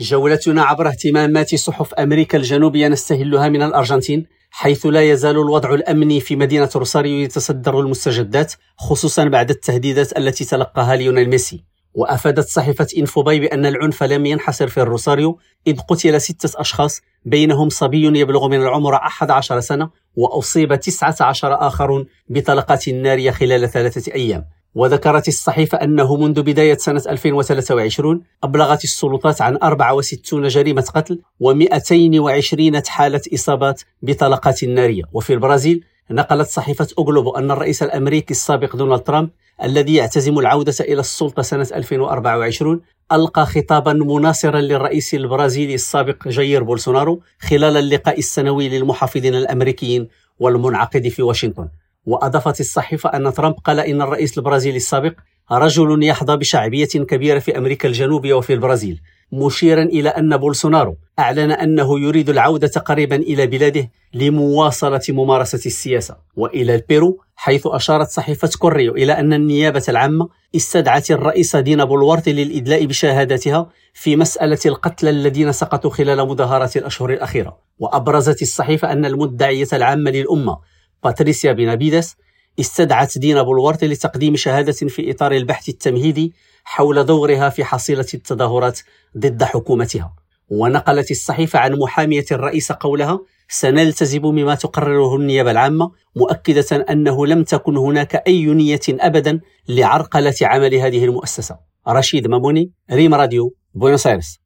جولتنا عبر اهتمامات صحف أمريكا الجنوبية نستهلها من الأرجنتين حيث لا يزال الوضع الأمني في مدينة روساريو يتصدر المستجدات خصوصا بعد التهديدات التي تلقاها ليونيل ميسي. وأفادت صحيفة إنفوباي بأن العنف لم ينحصر في الروساريو إذ قتل ستة أشخاص بينهم صبي يبلغ من العمر 11 سنة وأصيب 19 آخرون بطلقات نارية خلال ثلاثة أيام. وذكرت الصحيفة أنه منذ بداية سنة 2023 أبلغت السلطات عن 64 جريمة قتل و220 حالة إصابات بطلقات نارية. وفي البرازيل نقلت صحيفة أوغلوبو أن الرئيس الأمريكي السابق دونالد ترامب الذي يعتزم العودة إلى السلطة سنة 2024 ألقى خطابا مناصرا للرئيس البرازيلي السابق جاير بولسونارو خلال اللقاء السنوي للمحافظين الأمريكيين والمنعقد في واشنطن. وأضافت الصحيفة أن ترامب قال إن الرئيس البرازيلي السابق رجل يحظى بشعبية كبيرة في أمريكا الجنوبية وفي البرازيل مشيرا إلى أن بولسونارو أعلن أنه يريد العودة قريبا إلى بلاده لمواصلة ممارسة السياسة وإلى البيرو حيث أشارت صحيفة كوريو إلى أن النيابة العامة استدعت الرئيس دينا بولوارتي للإدلاء بشهادتها في مسألة القتلى الذين سقطوا خلال مظاهرات الأشهر الأخيرة. وأبرزت الصحيفة أن المدعية العامة للأمة باتريسيا بينابيدس استدعت دينا بولوارتي لتقديم شهادة في إطار البحث التمهيدي حول دورها في حصيلة التظاهرات ضد حكومتها. ونقلت الصحيفة عن محامية الرئيس قولها سنلتزم بما تقرره النيابة العامة مؤكدة أنه لم تكن هناك أي نية أبدا لعرقلة عمل هذه المؤسسة. رشيد ماموني ريم راديو بوينوس